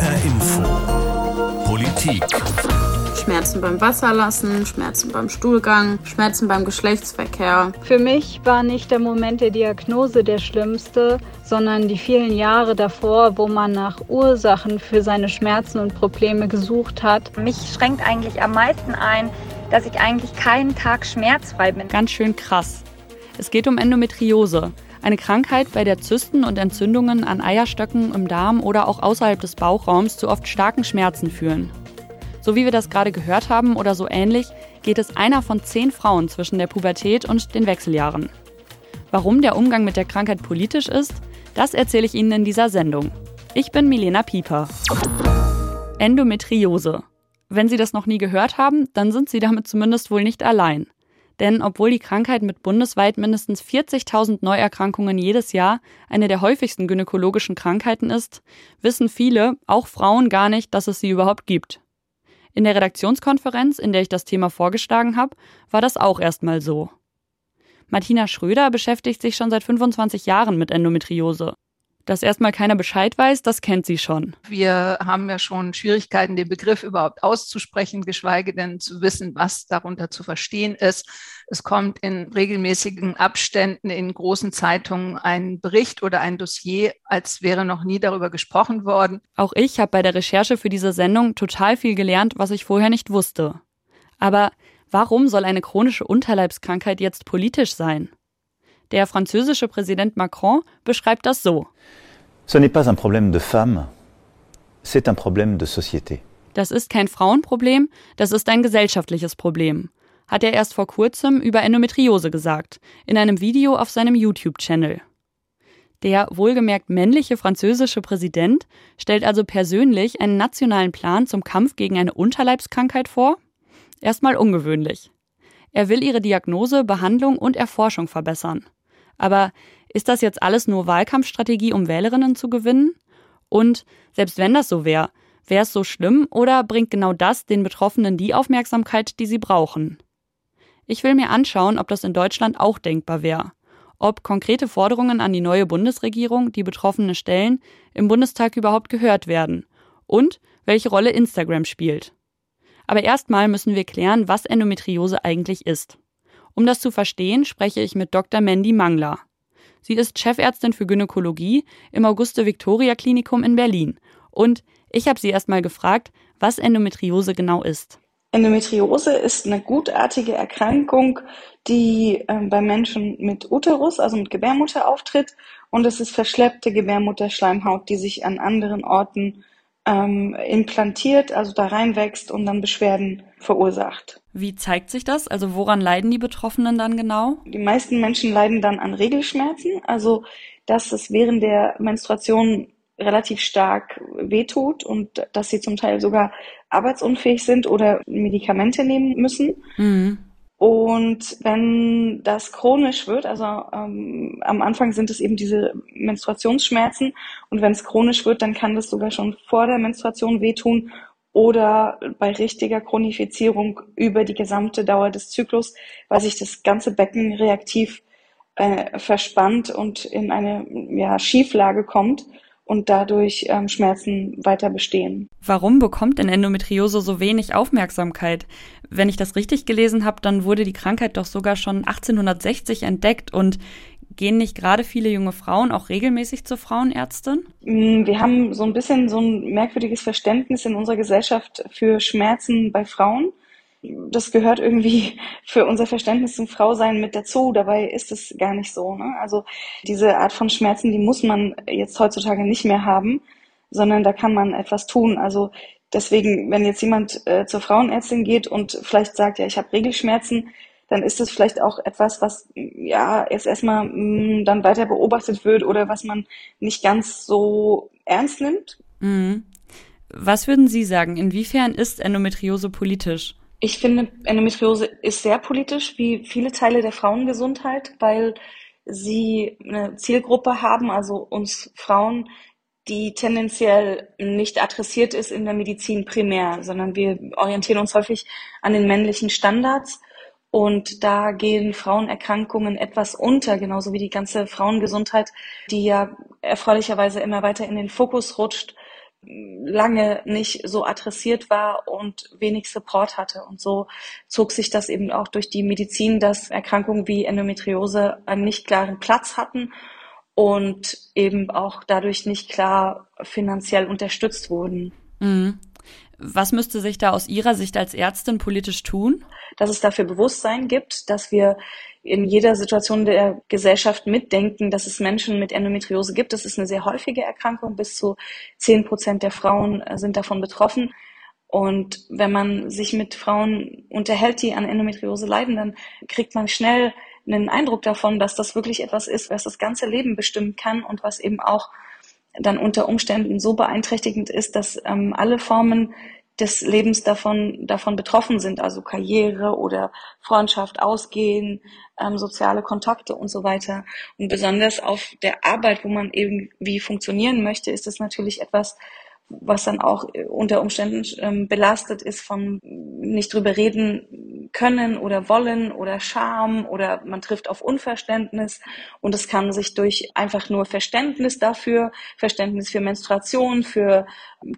HR Info. Politik. Schmerzen beim Wasserlassen, Schmerzen beim Stuhlgang, Schmerzen beim Geschlechtsverkehr. Für mich war nicht der Moment der Diagnose der schlimmste, sondern die vielen Jahre davor, wo man nach Ursachen für seine Schmerzen und Probleme gesucht hat. Mich schränkt eigentlich am meisten ein, dass ich eigentlich keinen Tag schmerzfrei bin. Ganz schön krass. Es geht um Endometriose, eine Krankheit, bei der Zysten und Entzündungen an Eierstöcken im Darm oder auch außerhalb des Bauchraums zu oft starken Schmerzen führen. So wie wir das gerade gehört haben oder so ähnlich, geht es einer von zehn Frauen zwischen der Pubertät und den Wechseljahren. Warum der Umgang mit der Krankheit politisch ist, das erzähle ich Ihnen in dieser Sendung. Ich bin Milena Pieper. Endometriose. Wenn Sie das noch nie gehört haben, dann sind Sie damit zumindest wohl nicht allein. Denn obwohl die Krankheit mit bundesweit mindestens 40.000 Neuerkrankungen jedes Jahr eine der häufigsten gynäkologischen Krankheiten ist, wissen viele, auch Frauen, gar nicht, dass es sie überhaupt gibt. In der Redaktionskonferenz, in der ich das Thema vorgeschlagen habe, war das auch erstmal so. Martina Schröder beschäftigt sich schon seit 25 Jahren mit Endometriose. Dass erstmal keiner Bescheid weiß, das kennt sie schon. Wir haben ja schon Schwierigkeiten, den Begriff überhaupt auszusprechen, geschweige denn zu wissen, was darunter zu verstehen ist. Es kommt in regelmäßigen Abständen in großen Zeitungen ein Bericht oder ein Dossier, als wäre noch nie darüber gesprochen worden. Auch ich habe bei der Recherche für diese Sendung total viel gelernt, was ich vorher nicht wusste. Aber warum soll eine chronische Unterleibskrankheit jetzt politisch sein? Der französische Präsident Macron beschreibt das so. Ce n'est pas un problème de femmes, c'est un problème de société. Das ist kein Frauenproblem, das ist ein gesellschaftliches Problem, hat er erst vor kurzem über Endometriose gesagt, in einem Video auf seinem YouTube-Channel. Der wohlgemerkt männliche französische Präsident stellt also persönlich einen nationalen Plan zum Kampf gegen eine Unterleibskrankheit vor? Erstmal ungewöhnlich. Er will ihre Diagnose, Behandlung und Erforschung verbessern. Aber ist das jetzt alles nur Wahlkampfstrategie, um Wählerinnen zu gewinnen? Und selbst wenn das so wäre, wäre es so schlimm oder bringt genau das den Betroffenen die Aufmerksamkeit, die sie brauchen? Ich will mir anschauen, ob das in Deutschland auch denkbar wäre. Ob konkrete Forderungen an die neue Bundesregierung, die Betroffene stellen, im Bundestag überhaupt gehört werden. Und welche Rolle Instagram spielt. Aber erstmal müssen wir klären, was Endometriose eigentlich ist. Um das zu verstehen, spreche ich mit Dr. Mandy Mangler. Sie ist Chefärztin für Gynäkologie im Auguste Victoria Klinikum in Berlin. Und ich habe sie erstmal gefragt, was Endometriose genau ist. Endometriose ist eine gutartige Erkrankung, die äh, bei Menschen mit Uterus, also mit Gebärmutter auftritt. Und es ist verschleppte Gebärmutterschleimhaut, die sich an anderen Orten ähm, implantiert, also da reinwächst und dann Beschwerden verursacht. Wie zeigt sich das? Also woran leiden die Betroffenen dann genau? Die meisten Menschen leiden dann an Regelschmerzen, also dass es während der Menstruation relativ stark wehtut und dass sie zum Teil sogar arbeitsunfähig sind oder Medikamente nehmen müssen. Mhm. Und wenn das chronisch wird, also ähm, am Anfang sind es eben diese Menstruationsschmerzen und wenn es chronisch wird, dann kann das sogar schon vor der Menstruation wehtun oder bei richtiger Chronifizierung über die gesamte Dauer des Zyklus, weil sich das ganze Becken reaktiv äh, verspannt und in eine ja, Schieflage kommt und dadurch ähm, Schmerzen weiter bestehen. Warum bekommt denn Endometriose so wenig Aufmerksamkeit? Wenn ich das richtig gelesen habe, dann wurde die Krankheit doch sogar schon 1860 entdeckt und gehen nicht gerade viele junge Frauen auch regelmäßig zur Frauenärztin? Mm, wir haben so ein bisschen so ein merkwürdiges Verständnis in unserer Gesellschaft für Schmerzen bei Frauen das gehört irgendwie für unser Verständnis zum Frausein mit dazu. Dabei ist es gar nicht so. Ne? Also diese Art von Schmerzen, die muss man jetzt heutzutage nicht mehr haben, sondern da kann man etwas tun. Also deswegen, wenn jetzt jemand äh, zur Frauenärztin geht und vielleicht sagt, ja, ich habe Regelschmerzen, dann ist es vielleicht auch etwas, was ja erst erstmal mh, mm, dann weiter beobachtet wird oder was man nicht ganz so ernst nimmt. Mhm. Was würden Sie sagen? Inwiefern ist Endometriose politisch? Ich finde, Endometriose ist sehr politisch, wie viele Teile der Frauengesundheit, weil sie eine Zielgruppe haben, also uns Frauen, die tendenziell nicht adressiert ist in der Medizin primär, sondern wir orientieren uns häufig an den männlichen Standards. Und da gehen Frauenerkrankungen etwas unter, genauso wie die ganze Frauengesundheit, die ja erfreulicherweise immer weiter in den Fokus rutscht lange nicht so adressiert war und wenig Support hatte. Und so zog sich das eben auch durch die Medizin, dass Erkrankungen wie Endometriose einen nicht klaren Platz hatten und eben auch dadurch nicht klar finanziell unterstützt wurden. Mhm. Was müsste sich da aus Ihrer Sicht als Ärztin politisch tun? Dass es dafür Bewusstsein gibt, dass wir in jeder Situation der Gesellschaft mitdenken, dass es Menschen mit Endometriose gibt. Das ist eine sehr häufige Erkrankung. Bis zu zehn Prozent der Frauen sind davon betroffen. Und wenn man sich mit Frauen unterhält, die an Endometriose leiden, dann kriegt man schnell einen Eindruck davon, dass das wirklich etwas ist, was das ganze Leben bestimmen kann und was eben auch dann unter Umständen so beeinträchtigend ist, dass ähm, alle Formen des Lebens davon, davon betroffen sind, also Karriere oder Freundschaft, Ausgehen, ähm, soziale Kontakte und so weiter. Und besonders auf der Arbeit, wo man irgendwie funktionieren möchte, ist es natürlich etwas, was dann auch äh, unter Umständen ähm, belastet ist von nicht drüber reden können oder wollen oder Scham oder man trifft auf Unverständnis. Und es kann sich durch einfach nur Verständnis dafür, Verständnis für Menstruation, für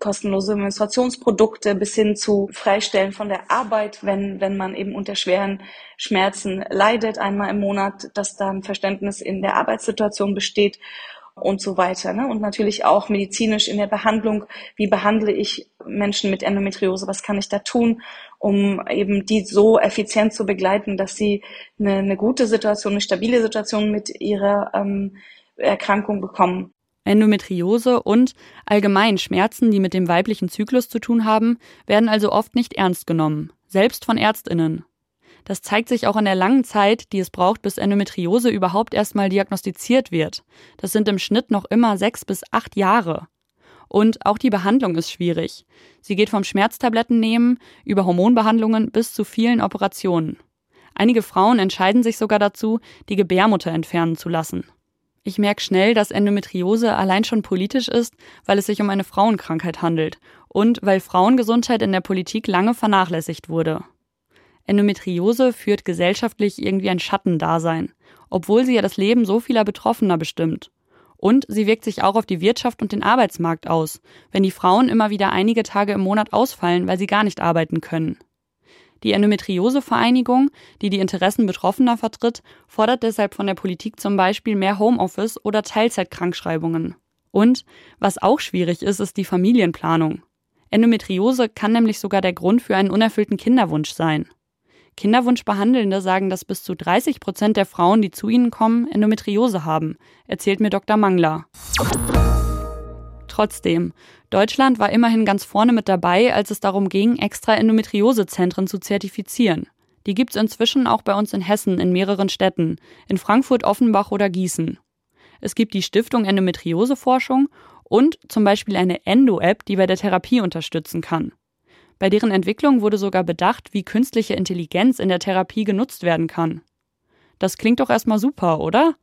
kostenlose Menstruationsprodukte bis hin zu Freistellen von der Arbeit, wenn, wenn man eben unter schweren Schmerzen leidet einmal im Monat, dass dann Verständnis in der Arbeitssituation besteht und so weiter. Ne? Und natürlich auch medizinisch in der Behandlung. Wie behandle ich Menschen mit Endometriose? Was kann ich da tun, um eben die so effizient zu begleiten, dass sie eine, eine gute Situation, eine stabile Situation mit ihrer ähm, Erkrankung bekommen? Endometriose und allgemein Schmerzen, die mit dem weiblichen Zyklus zu tun haben, werden also oft nicht ernst genommen, selbst von Ärztinnen. Das zeigt sich auch in der langen Zeit, die es braucht, bis Endometriose überhaupt erstmal diagnostiziert wird. Das sind im Schnitt noch immer sechs bis acht Jahre. Und auch die Behandlung ist schwierig. Sie geht vom Schmerztabletten nehmen über Hormonbehandlungen bis zu vielen Operationen. Einige Frauen entscheiden sich sogar dazu, die Gebärmutter entfernen zu lassen. Ich merke schnell, dass Endometriose allein schon politisch ist, weil es sich um eine Frauenkrankheit handelt und weil Frauengesundheit in der Politik lange vernachlässigt wurde. Endometriose führt gesellschaftlich irgendwie ein Schattendasein, obwohl sie ja das Leben so vieler Betroffener bestimmt. Und sie wirkt sich auch auf die Wirtschaft und den Arbeitsmarkt aus, wenn die Frauen immer wieder einige Tage im Monat ausfallen, weil sie gar nicht arbeiten können. Die Endometriose-Vereinigung, die die Interessen Betroffener vertritt, fordert deshalb von der Politik zum Beispiel mehr Homeoffice oder Teilzeitkrankschreibungen. Und was auch schwierig ist, ist die Familienplanung. Endometriose kann nämlich sogar der Grund für einen unerfüllten Kinderwunsch sein. Kinderwunschbehandelnde sagen, dass bis zu 30 Prozent der Frauen, die zu ihnen kommen, Endometriose haben, erzählt mir Dr. Mangler. Trotzdem, Deutschland war immerhin ganz vorne mit dabei, als es darum ging, extra Endometriosezentren zu zertifizieren. Die gibt es inzwischen auch bei uns in Hessen in mehreren Städten, in Frankfurt, Offenbach oder Gießen. Es gibt die Stiftung Endometrioseforschung und zum Beispiel eine Endo-App, die bei der Therapie unterstützen kann. Bei deren Entwicklung wurde sogar bedacht, wie künstliche Intelligenz in der Therapie genutzt werden kann. Das klingt doch erstmal super, oder?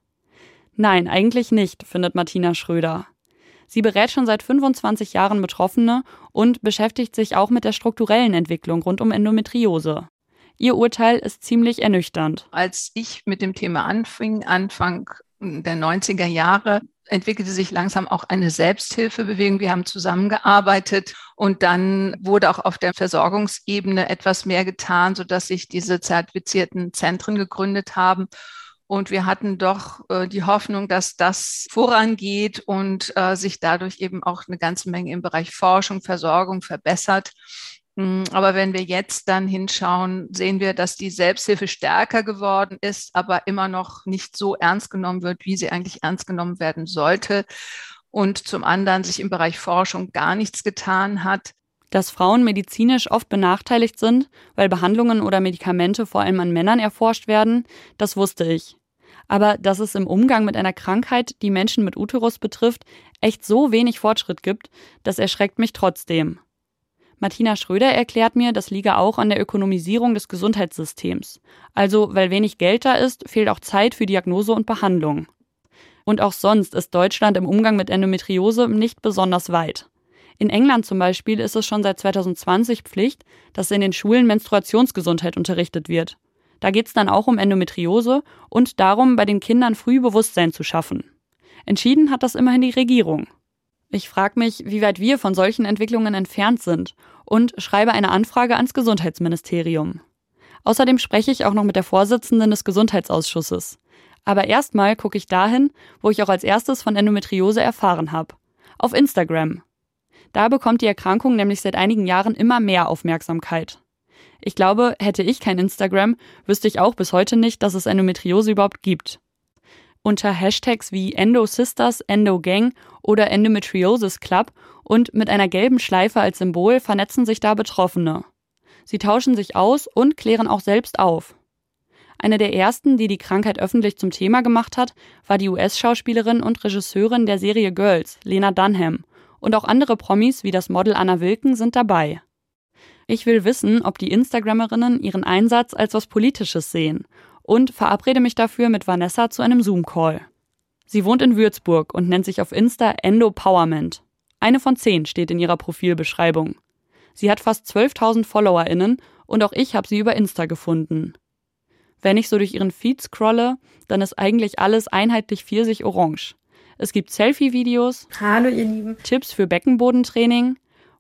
Nein, eigentlich nicht, findet Martina Schröder. Sie berät schon seit 25 Jahren Betroffene und beschäftigt sich auch mit der strukturellen Entwicklung rund um Endometriose. Ihr Urteil ist ziemlich ernüchternd. Als ich mit dem Thema anfing, Anfang der 90er Jahre, entwickelte sich langsam auch eine Selbsthilfebewegung. Wir haben zusammengearbeitet und dann wurde auch auf der Versorgungsebene etwas mehr getan, sodass sich diese zertifizierten Zentren gegründet haben. Und wir hatten doch äh, die Hoffnung, dass das vorangeht und äh, sich dadurch eben auch eine ganze Menge im Bereich Forschung, Versorgung verbessert. Hm, aber wenn wir jetzt dann hinschauen, sehen wir, dass die Selbsthilfe stärker geworden ist, aber immer noch nicht so ernst genommen wird, wie sie eigentlich ernst genommen werden sollte. Und zum anderen sich im Bereich Forschung gar nichts getan hat. Dass Frauen medizinisch oft benachteiligt sind, weil Behandlungen oder Medikamente vor allem an Männern erforscht werden, das wusste ich. Aber dass es im Umgang mit einer Krankheit, die Menschen mit Uterus betrifft, echt so wenig Fortschritt gibt, das erschreckt mich trotzdem. Martina Schröder erklärt mir, das liege auch an der Ökonomisierung des Gesundheitssystems. Also, weil wenig Geld da ist, fehlt auch Zeit für Diagnose und Behandlung. Und auch sonst ist Deutschland im Umgang mit Endometriose nicht besonders weit. In England zum Beispiel ist es schon seit 2020 Pflicht, dass in den Schulen Menstruationsgesundheit unterrichtet wird. Da geht es dann auch um Endometriose und darum, bei den Kindern früh Bewusstsein zu schaffen. Entschieden hat das immerhin die Regierung. Ich frage mich, wie weit wir von solchen Entwicklungen entfernt sind und schreibe eine Anfrage ans Gesundheitsministerium. Außerdem spreche ich auch noch mit der Vorsitzenden des Gesundheitsausschusses. Aber erstmal gucke ich dahin, wo ich auch als erstes von Endometriose erfahren habe. Auf Instagram. Da bekommt die Erkrankung nämlich seit einigen Jahren immer mehr Aufmerksamkeit. Ich glaube, hätte ich kein Instagram, wüsste ich auch bis heute nicht, dass es Endometriose überhaupt gibt. Unter Hashtags wie EndoSisters, EndoGang oder Endometriosis Club und mit einer gelben Schleife als Symbol vernetzen sich da Betroffene. Sie tauschen sich aus und klären auch selbst auf. Eine der ersten, die die Krankheit öffentlich zum Thema gemacht hat, war die US-Schauspielerin und Regisseurin der Serie Girls, Lena Dunham. Und auch andere Promis wie das Model Anna Wilken sind dabei. Ich will wissen, ob die Instagrammerinnen ihren Einsatz als was Politisches sehen und verabrede mich dafür mit Vanessa zu einem Zoom-Call. Sie wohnt in Würzburg und nennt sich auf Insta Endopowerment. Eine von zehn steht in ihrer Profilbeschreibung. Sie hat fast 12.000 FollowerInnen und auch ich habe sie über Insta gefunden. Wenn ich so durch ihren Feed scrolle, dann ist eigentlich alles einheitlich pfirsich-orange. Es gibt Selfie-Videos, Hallo ihr Lieben, Tipps für Beckenbodentraining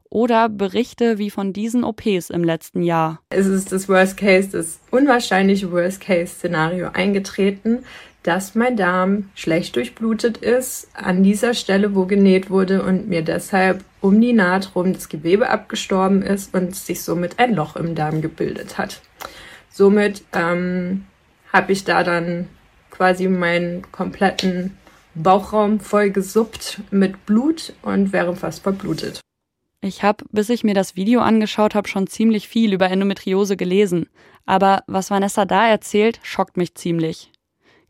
oder Berichte wie von diesen OPs im letzten Jahr. Es ist das Worst Case, das unwahrscheinliche Worst Case-Szenario eingetreten, dass mein Darm schlecht durchblutet ist an dieser Stelle, wo genäht wurde und mir deshalb um die Naht rum das Gewebe abgestorben ist und sich somit ein Loch im Darm gebildet hat. Somit ähm, habe ich da dann quasi meinen kompletten Bauchraum voll gesuppt mit Blut und wäre fast verblutet. Ich habe, bis ich mir das Video angeschaut habe, schon ziemlich viel über Endometriose gelesen. Aber was Vanessa da erzählt, schockt mich ziemlich.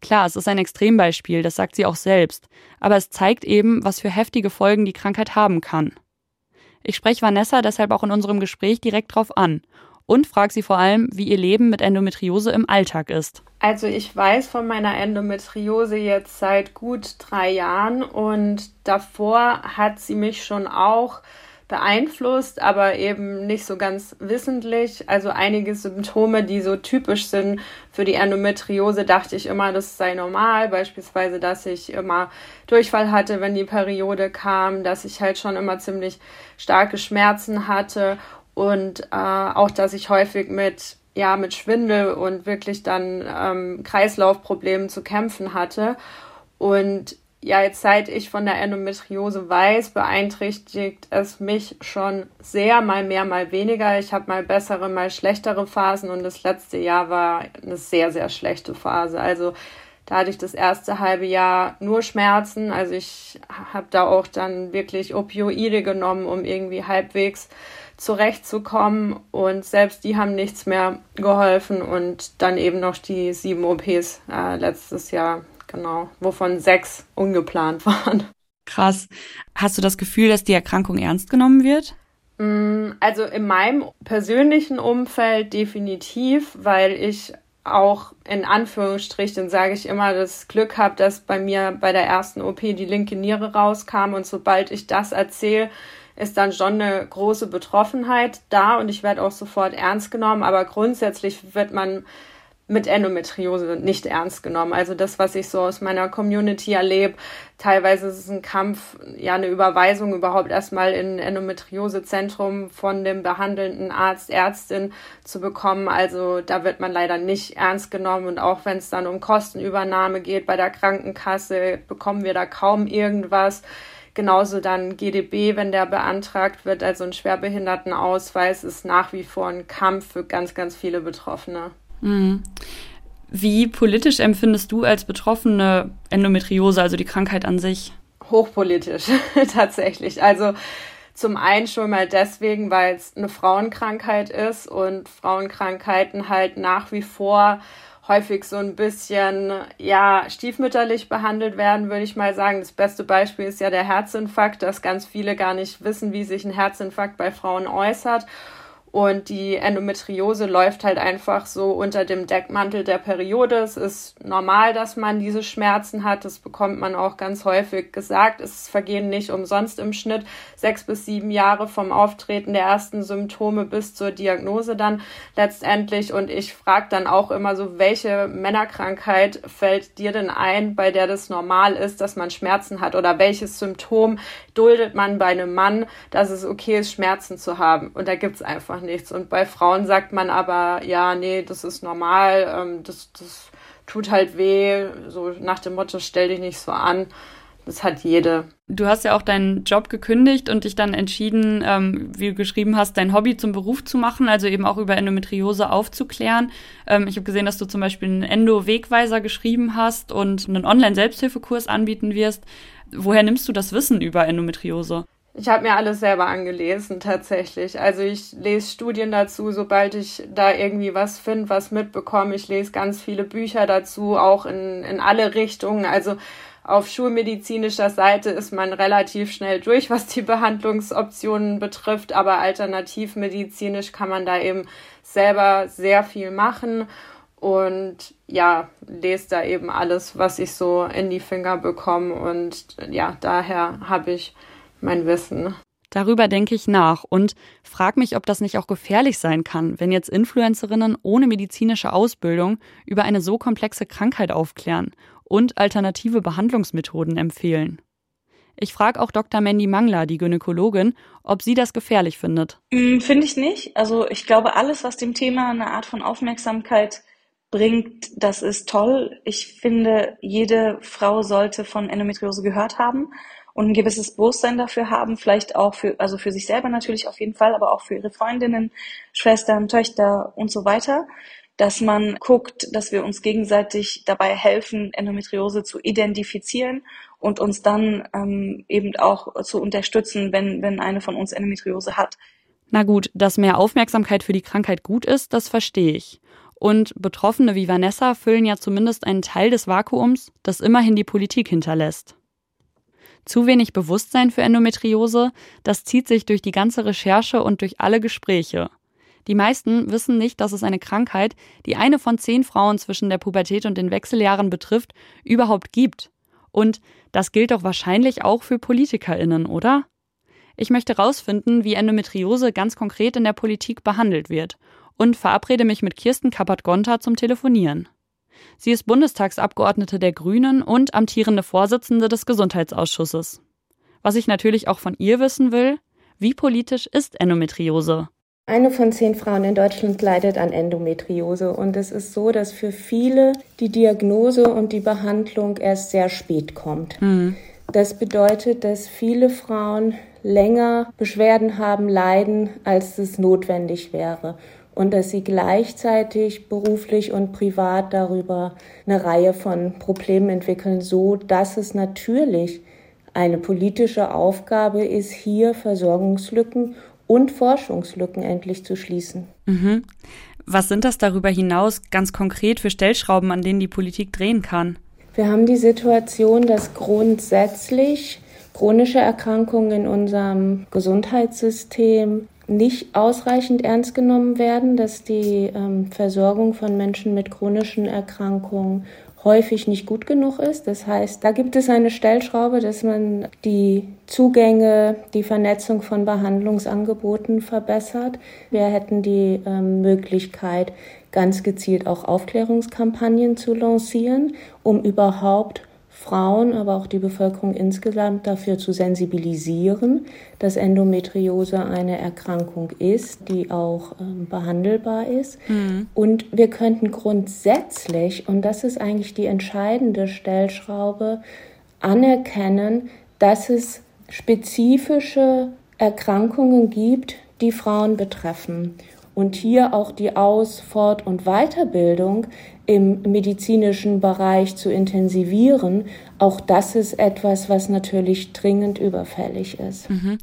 Klar, es ist ein Extrembeispiel, das sagt sie auch selbst. Aber es zeigt eben, was für heftige Folgen die Krankheit haben kann. Ich spreche Vanessa deshalb auch in unserem Gespräch direkt drauf an und frage sie vor allem, wie ihr Leben mit Endometriose im Alltag ist. Also ich weiß von meiner Endometriose jetzt seit gut drei Jahren und davor hat sie mich schon auch beeinflusst, aber eben nicht so ganz wissentlich. Also einige Symptome, die so typisch sind für die Endometriose, dachte ich immer, das sei normal. Beispielsweise, dass ich immer Durchfall hatte, wenn die Periode kam, dass ich halt schon immer ziemlich starke Schmerzen hatte und äh, auch, dass ich häufig mit ja mit Schwindel und wirklich dann ähm, Kreislaufproblemen zu kämpfen hatte und ja, jetzt seit ich von der Endometriose weiß, beeinträchtigt es mich schon sehr, mal mehr, mal weniger. Ich habe mal bessere, mal schlechtere Phasen und das letzte Jahr war eine sehr, sehr schlechte Phase. Also da hatte ich das erste halbe Jahr nur Schmerzen. Also ich habe da auch dann wirklich Opioide genommen, um irgendwie halbwegs zurechtzukommen. Und selbst die haben nichts mehr geholfen. Und dann eben noch die sieben OPs äh, letztes Jahr, genau, wovon sechs ungeplant waren. Krass. Hast du das Gefühl, dass die Erkrankung ernst genommen wird? Mm, also in meinem persönlichen Umfeld definitiv, weil ich auch in Anführungsstrichen sage ich immer das Glück habe, dass bei mir bei der ersten OP die linke Niere rauskam und sobald ich das erzähle, ist dann schon eine große Betroffenheit da und ich werde auch sofort ernst genommen, aber grundsätzlich wird man mit Endometriose nicht ernst genommen. Also das, was ich so aus meiner Community erlebe, teilweise ist es ein Kampf, ja, eine Überweisung überhaupt erstmal in Endometriosezentrum von dem behandelnden Arzt, Ärztin zu bekommen. Also da wird man leider nicht ernst genommen und auch wenn es dann um Kostenübernahme geht bei der Krankenkasse, bekommen wir da kaum irgendwas. Genauso dann GDB, wenn der beantragt wird, also ein Schwerbehindertenausweis, ist nach wie vor ein Kampf für ganz, ganz viele Betroffene. Mhm. Wie politisch empfindest du als Betroffene Endometriose, also die Krankheit an sich? Hochpolitisch, tatsächlich. Also zum einen schon mal deswegen, weil es eine Frauenkrankheit ist und Frauenkrankheiten halt nach wie vor häufig so ein bisschen ja stiefmütterlich behandelt werden, würde ich mal sagen. Das beste Beispiel ist ja der Herzinfarkt, dass ganz viele gar nicht wissen, wie sich ein Herzinfarkt bei Frauen äußert. Und die Endometriose läuft halt einfach so unter dem Deckmantel der Periode. Es ist normal, dass man diese Schmerzen hat. Das bekommt man auch ganz häufig gesagt. Es vergehen nicht umsonst im Schnitt sechs bis sieben Jahre vom Auftreten der ersten Symptome bis zur Diagnose dann letztendlich. Und ich frage dann auch immer so, welche Männerkrankheit fällt dir denn ein, bei der das normal ist, dass man Schmerzen hat? Oder welches Symptom duldet man bei einem Mann, dass es okay ist, Schmerzen zu haben? Und da gibt's einfach einfach nichts. Und bei Frauen sagt man aber, ja, nee, das ist normal, ähm, das, das tut halt weh, so nach dem Motto, stell dich nicht so an. Das hat jede. Du hast ja auch deinen Job gekündigt und dich dann entschieden, ähm, wie du geschrieben hast, dein Hobby zum Beruf zu machen, also eben auch über Endometriose aufzuklären. Ähm, ich habe gesehen, dass du zum Beispiel einen Endo-Wegweiser geschrieben hast und einen Online-Selbsthilfekurs anbieten wirst. Woher nimmst du das Wissen über Endometriose? Ich habe mir alles selber angelesen tatsächlich. Also ich lese Studien dazu, sobald ich da irgendwie was finde, was mitbekomme. Ich lese ganz viele Bücher dazu, auch in, in alle Richtungen. Also auf schulmedizinischer Seite ist man relativ schnell durch, was die Behandlungsoptionen betrifft, aber alternativmedizinisch kann man da eben selber sehr viel machen und ja, lese da eben alles, was ich so in die Finger bekomme und ja, daher habe ich mein Wissen. Darüber denke ich nach und frage mich, ob das nicht auch gefährlich sein kann, wenn jetzt Influencerinnen ohne medizinische Ausbildung über eine so komplexe Krankheit aufklären und alternative Behandlungsmethoden empfehlen. Ich frage auch Dr. Mandy Mangler, die Gynäkologin, ob sie das gefährlich findet. Mm, finde ich nicht. Also ich glaube, alles, was dem Thema eine Art von Aufmerksamkeit bringt, das ist toll. Ich finde, jede Frau sollte von Endometriose gehört haben und ein gewisses Bewusstsein dafür haben, vielleicht auch für, also für sich selber natürlich auf jeden Fall, aber auch für ihre Freundinnen, Schwestern, Töchter und so weiter, dass man guckt, dass wir uns gegenseitig dabei helfen, Endometriose zu identifizieren und uns dann ähm, eben auch zu unterstützen, wenn, wenn eine von uns Endometriose hat. Na gut, dass mehr Aufmerksamkeit für die Krankheit gut ist, das verstehe ich. Und Betroffene wie Vanessa füllen ja zumindest einen Teil des Vakuums, das immerhin die Politik hinterlässt. Zu wenig Bewusstsein für Endometriose, das zieht sich durch die ganze Recherche und durch alle Gespräche. Die meisten wissen nicht, dass es eine Krankheit, die eine von zehn Frauen zwischen der Pubertät und den Wechseljahren betrifft, überhaupt gibt. Und das gilt doch wahrscheinlich auch für PolitikerInnen, oder? Ich möchte herausfinden, wie Endometriose ganz konkret in der Politik behandelt wird und verabrede mich mit Kirsten Kappert-Gonter zum Telefonieren. Sie ist Bundestagsabgeordnete der Grünen und amtierende Vorsitzende des Gesundheitsausschusses. Was ich natürlich auch von ihr wissen will, wie politisch ist Endometriose? Eine von zehn Frauen in Deutschland leidet an Endometriose und es ist so, dass für viele die Diagnose und die Behandlung erst sehr spät kommt. Mhm. Das bedeutet, dass viele Frauen länger Beschwerden haben, leiden, als es notwendig wäre und dass sie gleichzeitig beruflich und privat darüber eine Reihe von Problemen entwickeln, so dass es natürlich eine politische Aufgabe ist, hier Versorgungslücken und Forschungslücken endlich zu schließen. Mhm. Was sind das darüber hinaus ganz konkret für Stellschrauben, an denen die Politik drehen kann? Wir haben die Situation, dass grundsätzlich chronische Erkrankungen in unserem Gesundheitssystem nicht ausreichend ernst genommen werden, dass die ähm, Versorgung von Menschen mit chronischen Erkrankungen häufig nicht gut genug ist. Das heißt, da gibt es eine Stellschraube, dass man die Zugänge, die Vernetzung von Behandlungsangeboten verbessert. Wir hätten die ähm, Möglichkeit, ganz gezielt auch Aufklärungskampagnen zu lancieren, um überhaupt Frauen, aber auch die Bevölkerung insgesamt dafür zu sensibilisieren, dass Endometriose eine Erkrankung ist, die auch ähm, behandelbar ist. Mhm. Und wir könnten grundsätzlich, und das ist eigentlich die entscheidende Stellschraube, anerkennen, dass es spezifische Erkrankungen gibt, die Frauen betreffen. Und hier auch die Aus-, Fort- und Weiterbildung im medizinischen Bereich zu intensivieren, auch das ist etwas, was natürlich dringend überfällig ist. Mhm.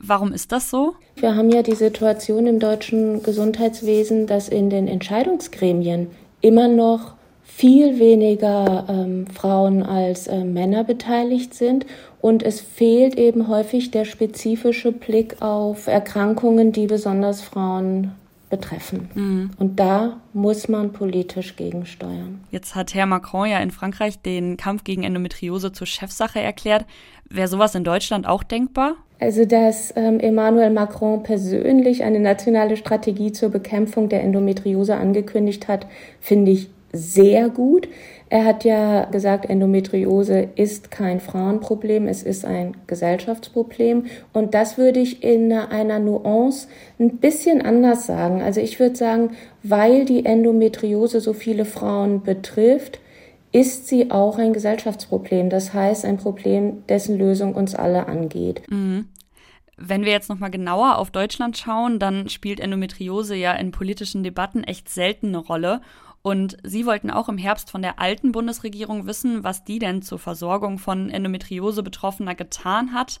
Warum ist das so? Wir haben ja die Situation im deutschen Gesundheitswesen, dass in den Entscheidungsgremien immer noch viel weniger ähm, Frauen als äh, Männer beteiligt sind und es fehlt eben häufig der spezifische Blick auf Erkrankungen, die besonders Frauen betreffen. Mhm. Und da muss man politisch gegensteuern. Jetzt hat Herr Macron ja in Frankreich den Kampf gegen Endometriose zur Chefsache erklärt. Wäre sowas in Deutschland auch denkbar? Also, dass ähm, Emmanuel Macron persönlich eine nationale Strategie zur Bekämpfung der Endometriose angekündigt hat, finde ich sehr gut. Er hat ja gesagt, Endometriose ist kein Frauenproblem, es ist ein Gesellschaftsproblem. Und das würde ich in einer Nuance ein bisschen anders sagen. Also ich würde sagen, weil die Endometriose so viele Frauen betrifft, ist sie auch ein Gesellschaftsproblem. Das heißt, ein Problem, dessen Lösung uns alle angeht. Mhm. Wenn wir jetzt nochmal genauer auf Deutschland schauen, dann spielt Endometriose ja in politischen Debatten echt selten eine Rolle. Und Sie wollten auch im Herbst von der alten Bundesregierung wissen, was die denn zur Versorgung von Endometriose-Betroffener getan hat.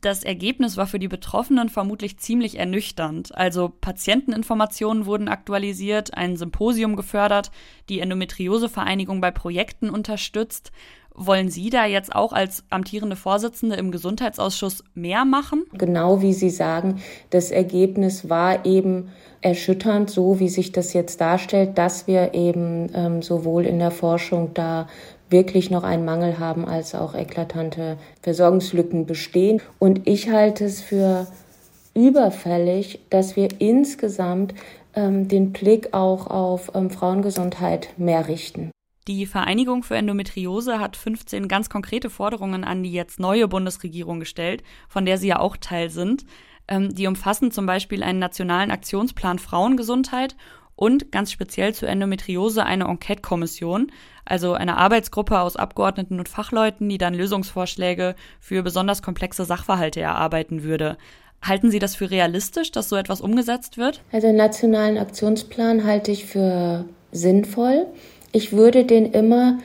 Das Ergebnis war für die Betroffenen vermutlich ziemlich ernüchternd. Also Patienteninformationen wurden aktualisiert, ein Symposium gefördert, die Endometriose-Vereinigung bei Projekten unterstützt. Wollen Sie da jetzt auch als amtierende Vorsitzende im Gesundheitsausschuss mehr machen? Genau wie Sie sagen, das Ergebnis war eben erschütternd, so wie sich das jetzt darstellt, dass wir eben ähm, sowohl in der Forschung da wirklich noch einen Mangel haben, als auch eklatante Versorgungslücken bestehen. Und ich halte es für überfällig, dass wir insgesamt ähm, den Blick auch auf ähm, Frauengesundheit mehr richten. Die Vereinigung für Endometriose hat 15 ganz konkrete Forderungen an die jetzt neue Bundesregierung gestellt, von der Sie ja auch Teil sind. Ähm, die umfassen zum Beispiel einen nationalen Aktionsplan Frauengesundheit und ganz speziell zur Endometriose eine Enquete-Kommission, also eine Arbeitsgruppe aus Abgeordneten und Fachleuten, die dann Lösungsvorschläge für besonders komplexe Sachverhalte erarbeiten würde. Halten Sie das für realistisch, dass so etwas umgesetzt wird? Also den nationalen Aktionsplan halte ich für sinnvoll. Ich würde den immer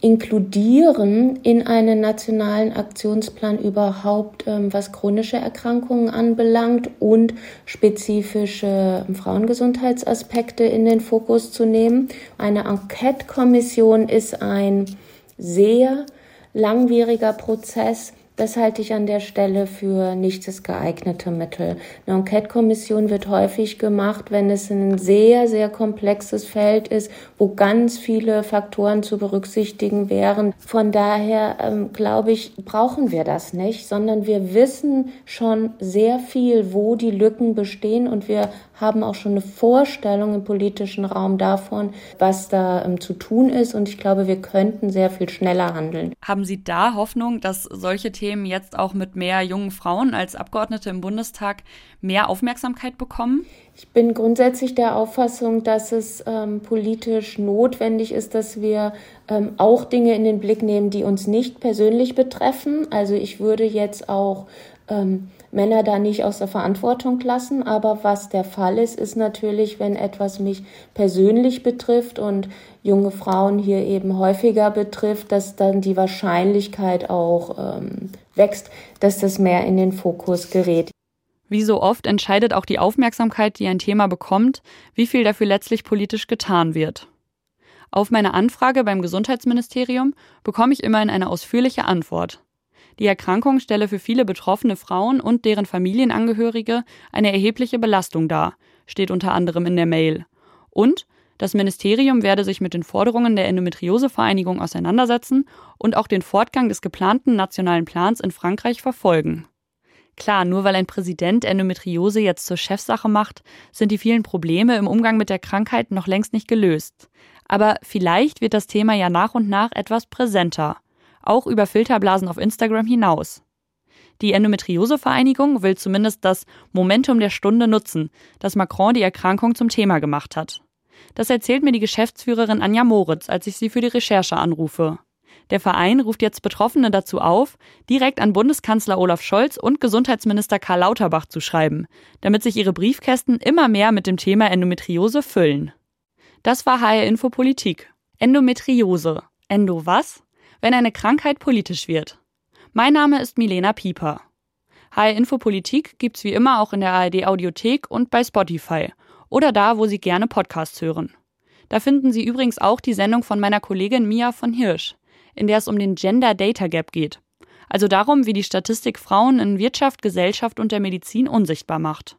inkludieren in einen nationalen Aktionsplan überhaupt, ähm, was chronische Erkrankungen anbelangt und spezifische ähm, Frauengesundheitsaspekte in den Fokus zu nehmen. Eine Enquete-Kommission ist ein sehr langwieriger Prozess, das halte ich an der Stelle für nicht das geeignete Mittel. Eine Enquete-Kommission wird häufig gemacht, wenn es ein sehr, sehr komplexes Feld ist, wo ganz viele Faktoren zu berücksichtigen wären. Von daher ähm, glaube ich, brauchen wir das nicht, sondern wir wissen schon sehr viel, wo die Lücken bestehen und wir haben auch schon eine Vorstellung im politischen Raum davon, was da ähm, zu tun ist. Und ich glaube, wir könnten sehr viel schneller handeln. Haben Sie da Hoffnung, dass solche Themen Themen jetzt auch mit mehr jungen Frauen als Abgeordnete im Bundestag mehr Aufmerksamkeit bekommen? Ich bin grundsätzlich der Auffassung, dass es ähm, politisch notwendig ist, dass wir ähm, auch Dinge in den Blick nehmen, die uns nicht persönlich betreffen. Also ich würde jetzt auch ähm, Männer da nicht aus der Verantwortung lassen. Aber was der Fall ist, ist natürlich, wenn etwas mich persönlich betrifft und junge Frauen hier eben häufiger betrifft, dass dann die Wahrscheinlichkeit auch ähm, wächst, dass das mehr in den Fokus gerät. Wie so oft entscheidet auch die Aufmerksamkeit, die ein Thema bekommt, wie viel dafür letztlich politisch getan wird. Auf meine Anfrage beim Gesundheitsministerium bekomme ich immerhin eine ausführliche Antwort. Die Erkrankung stelle für viele betroffene Frauen und deren Familienangehörige eine erhebliche Belastung dar, steht unter anderem in der Mail. Und das Ministerium werde sich mit den Forderungen der Endometriosevereinigung auseinandersetzen und auch den Fortgang des geplanten nationalen Plans in Frankreich verfolgen. Klar, nur weil ein Präsident Endometriose jetzt zur Chefsache macht, sind die vielen Probleme im Umgang mit der Krankheit noch längst nicht gelöst. Aber vielleicht wird das Thema ja nach und nach etwas präsenter auch über Filterblasen auf Instagram hinaus. Die Endometriose-Vereinigung will zumindest das Momentum der Stunde nutzen, dass Macron die Erkrankung zum Thema gemacht hat. Das erzählt mir die Geschäftsführerin Anja Moritz, als ich sie für die Recherche anrufe. Der Verein ruft jetzt Betroffene dazu auf, direkt an Bundeskanzler Olaf Scholz und Gesundheitsminister Karl Lauterbach zu schreiben, damit sich ihre Briefkästen immer mehr mit dem Thema Endometriose füllen. Das war HR Info Politik. Endometriose. Endo was? Wenn eine Krankheit politisch wird. Mein Name ist Milena Pieper. HR Info Politik gibt's wie immer auch in der ARD Audiothek und bei Spotify oder da, wo Sie gerne Podcasts hören. Da finden Sie übrigens auch die Sendung von meiner Kollegin Mia von Hirsch, in der es um den Gender Data Gap geht. Also darum, wie die Statistik Frauen in Wirtschaft, Gesellschaft und der Medizin unsichtbar macht.